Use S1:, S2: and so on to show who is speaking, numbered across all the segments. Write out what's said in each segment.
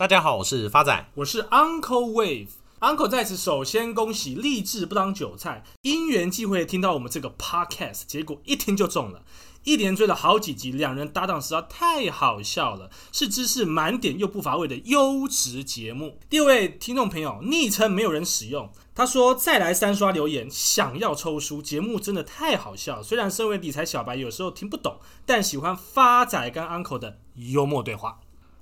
S1: 大家好，我是发仔，
S2: 我是 Uncle Wave。Uncle 在此首先恭喜励志不当韭菜，因缘际会听到我们这个 Podcast，结果一听就中了，一连追了好几集，两人搭档实在太好笑了，是知识满点又不乏味的优质节目。第二位听众朋友，昵称没有人使用，他说再来三刷留言，想要抽书，节目真的太好笑。虽然身为理财小白，有时候听不懂，但喜欢发仔跟 Uncle 的幽默对话。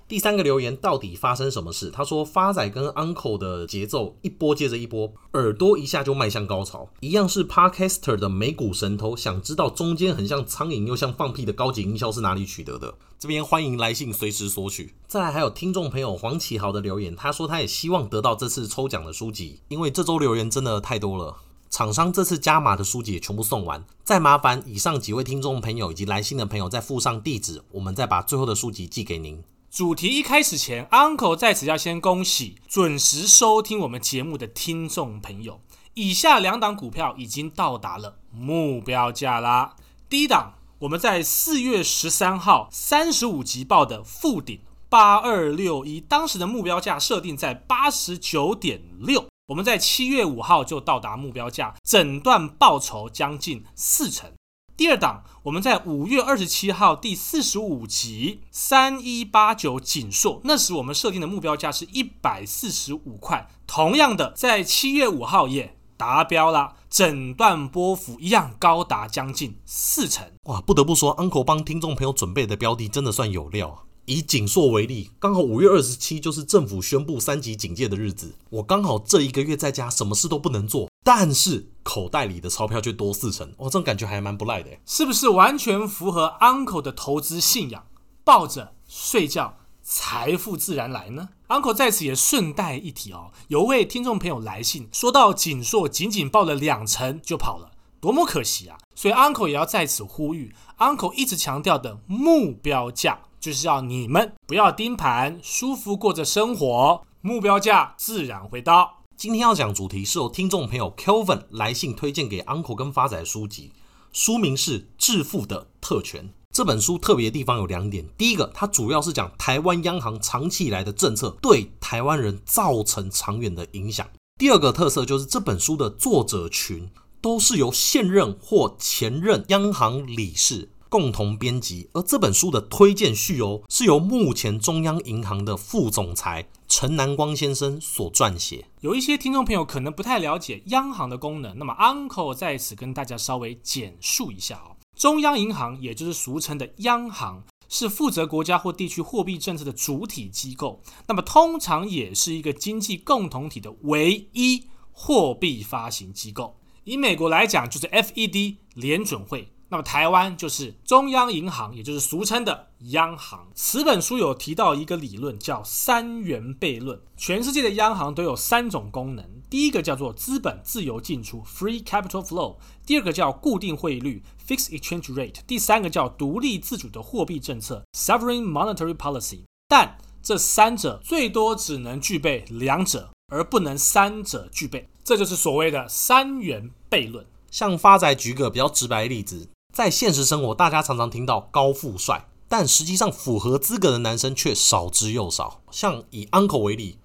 S1: 第三个留言到底发生什么事？他说发仔跟 Uncle 的节奏一波接着一波，耳朵一下就迈向高潮，一样是 Podcaster 的美股神偷。想知道中间很像苍蝇又像放屁的高级音效是哪里取得的？这边欢迎来信随时索取。再来还有听众朋友黄启豪的留言，他说他也希望得到这次抽奖的书籍，因为这周留言真的太多了，厂商这次加码的书籍也全部送完。再麻烦以上几位听众朋友以及来信的朋友再附上地址，我们再把最后的书籍寄给您。
S2: 主题一开始前，Uncle 在此要先恭喜准时收听我们节目的听众朋友。以下两档股票已经到达了目标价啦。第一档，我们在四月十三号三十五集报的富鼎八二六一，当时的目标价设定在八十九点六，我们在七月五号就到达目标价，整段报酬将近四成。第二档，我们在五月二十七号第四十五集三一八九景硕，那时我们设定的目标价是一百四十五块，同样的在七月五号也达标啦，整段波幅一样高达将近四成。
S1: 哇，不得不说，Uncle 帮听众朋友准备的标的真的算有料。以景硕为例，刚好五月二十七就是政府宣布三级警戒的日子，我刚好这一个月在家，什么事都不能做，但是口袋里的钞票却多四成，哦，这种感觉还蛮不赖的，
S2: 是不是完全符合 Uncle 的投资信仰？抱着睡觉，财富自然来呢？Uncle 在此也顺带一提哦，有位听众朋友来信说到景硕仅仅报了两成就跑了，多么可惜啊！所以 Uncle 也要在此呼吁，Uncle 一直强调的目标价。就是要你们不要盯盘，舒服过着生活，目标价自然会到。
S1: 今天要讲主题是由听众朋友 Kelvin 来信推荐给 Uncle 跟发仔的书籍，书名是《致富的特权》。这本书特别的地方有两点，第一个，它主要是讲台湾央行长期以来的政策对台湾人造成长远的影响；第二个特色就是这本书的作者群都是由现任或前任央行理事。共同编辑，而这本书的推荐序哦，是由目前中央银行的副总裁陈南光先生所撰写。
S2: 有一些听众朋友可能不太了解央行的功能，那么 Uncle 在此跟大家稍微简述一下哦。中央银行，也就是俗称的央行，是负责国家或地区货币政策的主体机构，那么通常也是一个经济共同体的唯一货币发行机构。以美国来讲，就是 FED 联准会。那么台湾就是中央银行，也就是俗称的央行。此本书有提到一个理论，叫三元悖论。全世界的央行都有三种功能：第一个叫做资本自由进出 （free capital flow），第二个叫固定汇率 （fixed exchange rate），第三个叫独立自主的货币政策 （sovereign monetary policy）。但这三者最多只能具备两者，而不能三者具备。这就是所谓的三元悖论。
S1: 像发仔举个比较直白的例子。在现实生活，大家常常听到高富帅，但实际上符合资格的男生却少之又少。像以 Uncle 为例，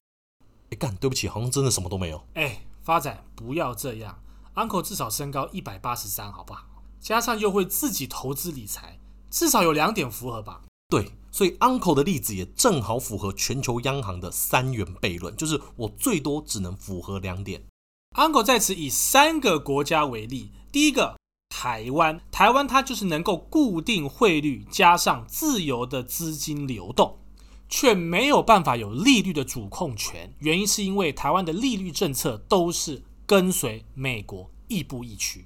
S1: 哎干，对不起，好像真的什么都没有。
S2: 哎，发展不要这样，Uncle 至少身高一百八十三，好不好？加上又会自己投资理财，至少有两点符合吧？
S1: 对，所以 Uncle 的例子也正好符合全球央行的三元悖论，就是我最多只能符合两点。
S2: Uncle 在此以三个国家为例，第一个。台湾，台湾它就是能够固定汇率加上自由的资金流动，却没有办法有利率的主控权。原因是因为台湾的利率政策都是跟随美国亦步亦趋。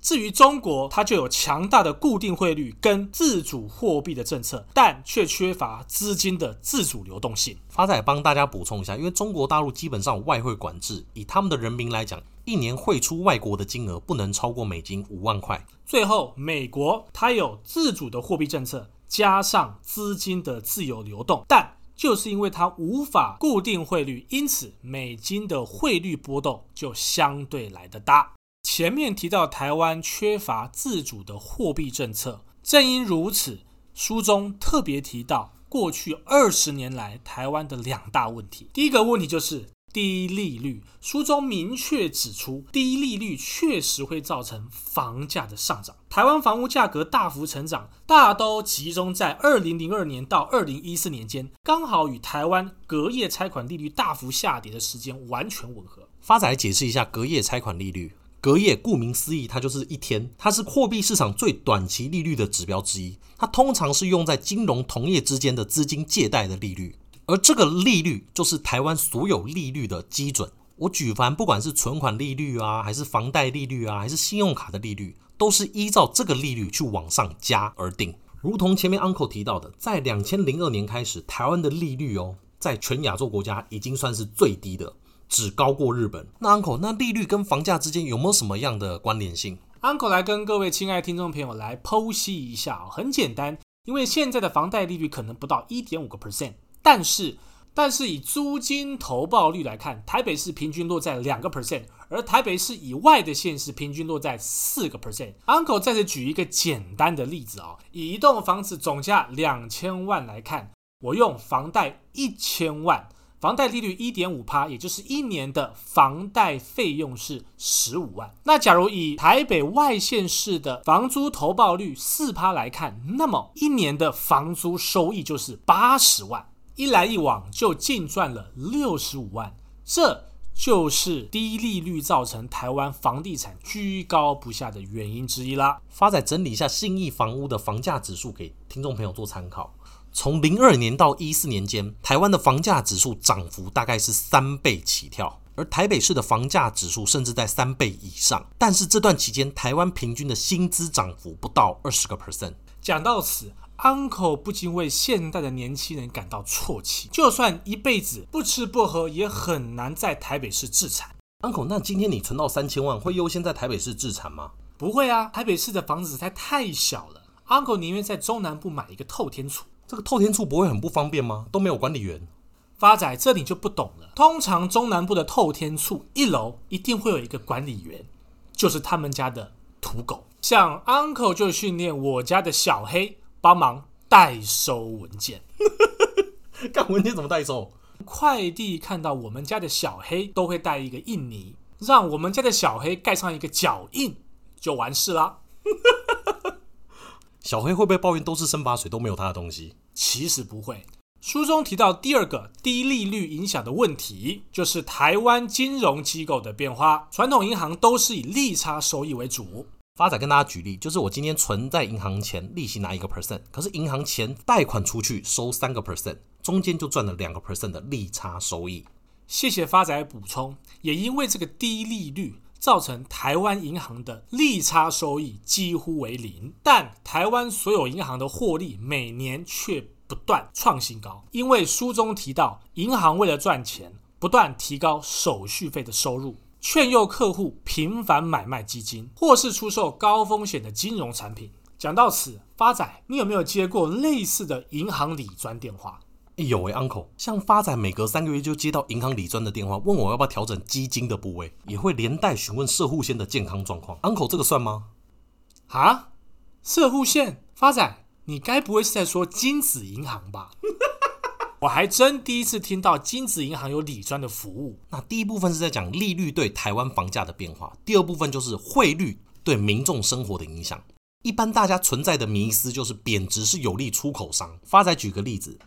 S2: 至于中国，它就有强大的固定汇率跟自主货币的政策，但却缺乏资金的自主流动性。
S1: 发仔帮大家补充一下，因为中国大陆基本上有外汇管制，以他们的人民来讲，一年汇出外国的金额不能超过美金五万块。
S2: 最后，美国它有自主的货币政策，加上资金的自由流动，但就是因为它无法固定汇率，因此美金的汇率波动就相对来得大。前面提到台湾缺乏自主的货币政策，正因如此，书中特别提到过去二十年来台湾的两大问题。第一个问题就是低利率，书中明确指出，低利率确实会造成房价的上涨。台湾房屋价格大幅成长，大都集中在二零零二年到二零一四年间，刚好与台湾隔夜拆款利率大幅下跌的时间完全吻合。
S1: 发仔解释一下隔夜拆款利率。隔夜顾名思义，它就是一天，它是货币市场最短期利率的指标之一。它通常是用在金融同业之间的资金借贷的利率，而这个利率就是台湾所有利率的基准。我举凡不管是存款利率啊，还是房贷利率啊，还是信用卡的利率，都是依照这个利率去往上加而定。如同前面 Uncle 提到的，在两千零二年开始，台湾的利率哦，在全亚洲国家已经算是最低的。只高过日本。那 Uncle，那利率跟房价之间有没有什么样的关联性
S2: ？Uncle 来跟各位亲爱听众朋友来剖析一下。很简单，因为现在的房贷利率可能不到一点五个 percent，但是但是以租金投报率来看，台北市平均落在两个 percent，而台北市以外的县市平均落在四个 percent。Uncle 再次举一个简单的例子啊，以一栋房子总价两千万来看，我用房贷一千万。房贷利率一点五趴，也就是一年的房贷费用是十五万。那假如以台北外县市的房租投报率四趴来看，那么一年的房租收益就是八十万，一来一往就净赚了六十五万。这就是低利率造成台湾房地产居高不下的原因之一啦。
S1: 发仔整理一下信义房屋的房价指数给听众朋友做参考。从零二年到一四年间，台湾的房价指数涨幅大概是三倍起跳，而台北市的房价指数甚至在三倍以上。但是这段期间，台湾平均的薪资涨幅不到二十个 percent。
S2: 讲到此，Uncle 不禁为现代的年轻人感到啜泣。就算一辈子不吃不喝，也很难在台北市置产。
S1: Uncle，那今天你存到三千万，会优先在台北市置产吗？
S2: 不会啊，台北市的房子实在太小了。Uncle 宁愿在中南部买一个透天厝。
S1: 这个透天厝不会很不方便吗？都没有管理员。
S2: 发仔，这你就不懂了。通常中南部的透天厝一楼一定会有一个管理员，就是他们家的土狗。像 Uncle 就训练我家的小黑帮忙代收文件。
S1: 干文件怎么代收？
S2: 快递看到我们家的小黑都会带一个印泥，让我们家的小黑盖上一个脚印，就完事啦。
S1: 小黑会不会抱怨都是生发水都没有他的东西？
S2: 其实不会。书中提到第二个低利率影响的问题，就是台湾金融机构的变化。传统银行都是以利差收益为主。
S1: 发仔跟大家举例，就是我今天存在银行钱，利息拿一个 percent，可是银行钱贷款出去收三个 percent，中间就赚了两个 percent 的利差收益。
S2: 谢谢发仔补充。也因为这个低利率。造成台湾银行的利差收益几乎为零，但台湾所有银行的获利每年却不断创新高。因为书中提到，银行为了赚钱，不断提高手续费的收入，劝诱客户频繁买卖基金，或是出售高风险的金融产品。讲到此，发仔，你有没有接过类似的银行理专电话？
S1: 有诶，uncle，像发仔每隔三个月就接到银行理专的电话，问我要不要调整基金的部位，也会连带询问摄护线的健康状况。uncle，这个算吗？
S2: 啊，摄护线，发仔，你该不会是在说金子银行吧？我还真第一次听到金子银行有理专的服务。
S1: 那第一部分是在讲利率对台湾房价的变化，第二部分就是汇率对民众生活的影响。一般大家存在的迷思就是贬值是有利出口商。发仔举个例子。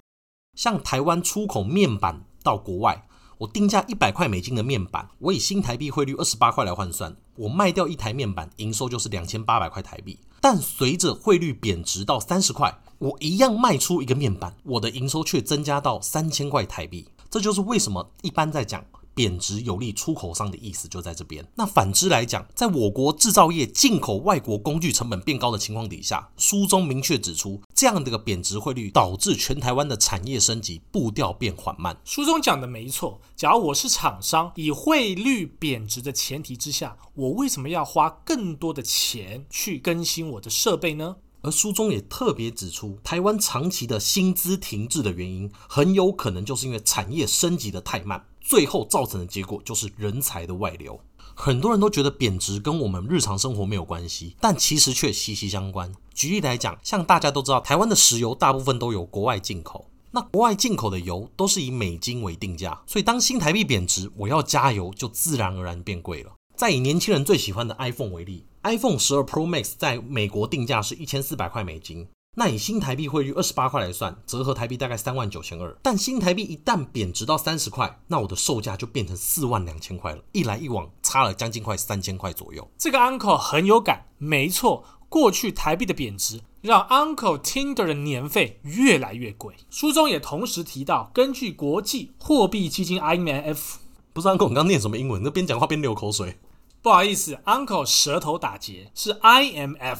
S1: 像台湾出口面板到国外，我定价一百块美金的面板，我以新台币汇率二十八块来换算，我卖掉一台面板，营收就是两千八百块台币。但随着汇率贬值到三十块，我一样卖出一个面板，我的营收却增加到三千块台币。这就是为什么一般在讲。贬值有利出口商的意思就在这边。那反之来讲，在我国制造业进口外国工具成本变高的情况底下，书中明确指出，这样的一个贬值汇率导致全台湾的产业升级步调变缓慢。
S2: 书中讲的没错，假如我是厂商，以汇率贬值的前提之下，我为什么要花更多的钱去更新我的设备呢？
S1: 而书中也特别指出，台湾长期的薪资停滞的原因，很有可能就是因为产业升级的太慢。最后造成的结果就是人才的外流。很多人都觉得贬值跟我们日常生活没有关系，但其实却息息相关。举例来讲，像大家都知道，台湾的石油大部分都由国外进口，那国外进口的油都是以美金为定价，所以当新台币贬值，我要加油就自然而然变贵了。再以年轻人最喜欢的 iPhone 为例，iPhone 十二 Pro Max 在美国定价是一千四百块美金。那以新台币汇率二十八块来算，折合台币大概三万九千二。但新台币一旦贬值到三十块，那我的售价就变成四万两千块了。一来一往，差了将近快三千块左右。
S2: 这个 Uncle 很有感，没错，过去台币的贬值让 Uncle Tinder 的年费越来越贵。书中也同时提到，根据国际货币基金 IMF，
S1: 不是 Uncle，你刚念什么英文？那边讲话边流口水。
S2: 不好意思，Uncle 舌头打结，是 IMF。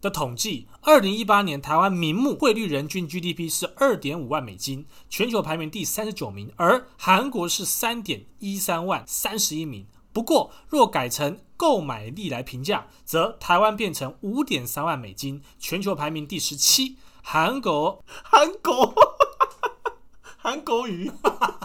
S2: 的统计，二零一八年台湾名目汇率人均 GDP 是二点五万美金，全球排名第三十九名，而韩国是三点一三万，三十一名。不过，若改成购买力来评价，则台湾变成五点三万美金，全球排名第十七。韩国，
S1: 韩国，韩国语，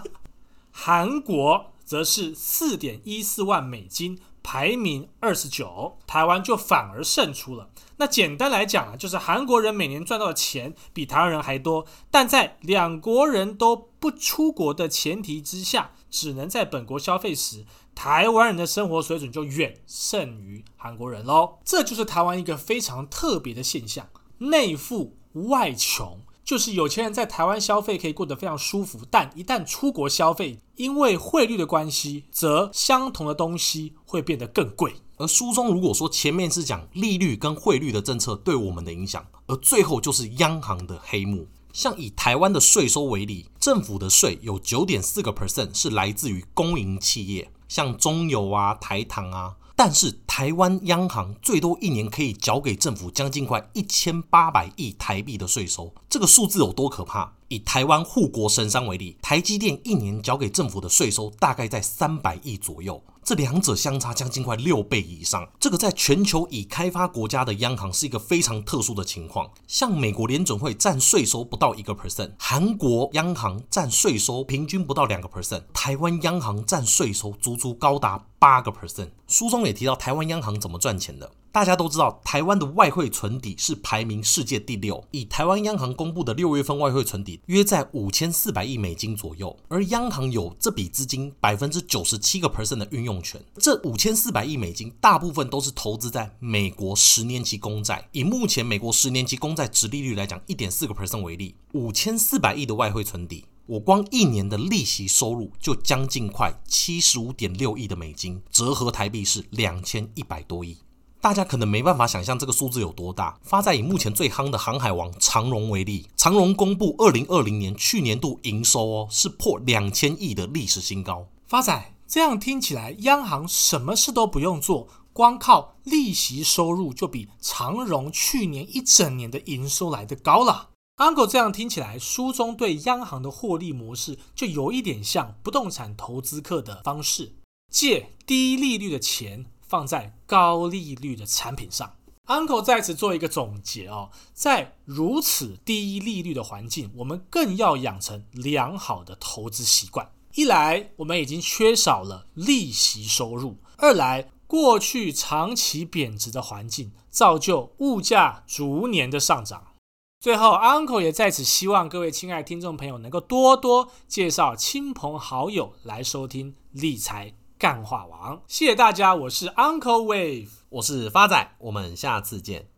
S2: 韩国则是四点一四万美金。排名二十九，台湾就反而胜出了。那简单来讲啊，就是韩国人每年赚到的钱比台湾人还多，但在两国人都不出国的前提之下，只能在本国消费时，台湾人的生活水准就远胜于韩国人喽。这就是台湾一个非常特别的现象：内富外穷。就是有钱人在台湾消费可以过得非常舒服，但一旦出国消费，因为汇率的关系，则相同的东西会变得更贵。
S1: 而书中如果说前面是讲利率跟汇率的政策对我们的影响，而最后就是央行的黑幕。像以台湾的税收为例，政府的税有九点四个 percent 是来自于公营企业，像中油啊、台糖啊。但是台湾央行最多一年可以缴给政府将近快一千八百亿台币的税收，这个数字有多可怕？以台湾护国神山为例，台积电一年缴给政府的税收大概在三百亿左右。这两者相差将近快六倍以上，这个在全球已开发国家的央行是一个非常特殊的情况。像美国联准会占税收不到一个 percent，韩国央行占税收平均不到两个 percent，台湾央行占税收足足高达八个 percent。书中也提到台湾央行怎么赚钱的。大家都知道，台湾的外汇存底是排名世界第六。以台湾央行公布的六月份外汇存底约在五千四百亿美金左右，而央行有这笔资金百分之九十七个 percent 的运用权。这五千四百亿美金大部分都是投资在美国十年期公债。以目前美国十年期公债殖利率来讲，一点四个 percent 为例，五千四百亿的外汇存底，我光一年的利息收入就将近快七十五点六亿的美金，折合台币是两千一百多亿。大家可能没办法想象这个数字有多大。发在以目前最夯的航海王长荣为例，长荣公布二零二零年去年度营收哦是破两千亿的历史新高。
S2: 发仔，这样听起来，央行什么事都不用做，光靠利息收入就比长荣去年一整年的营收来得高了。Uncle 这样听起来，书中对央行的获利模式就有一点像不动产投资客的方式，借低利率的钱。放在高利率的产品上，Uncle 在此做一个总结哦，在如此低利率的环境，我们更要养成良好的投资习惯。一来，我们已经缺少了利息收入；二来，过去长期贬值的环境，造就物价逐年的上涨。最后，Uncle 也在此希望各位亲爱的听众朋友能够多多介绍亲朋好友来收听理财。干话王，谢谢大家，我是 Uncle Wave，
S1: 我是发仔，我们下次见。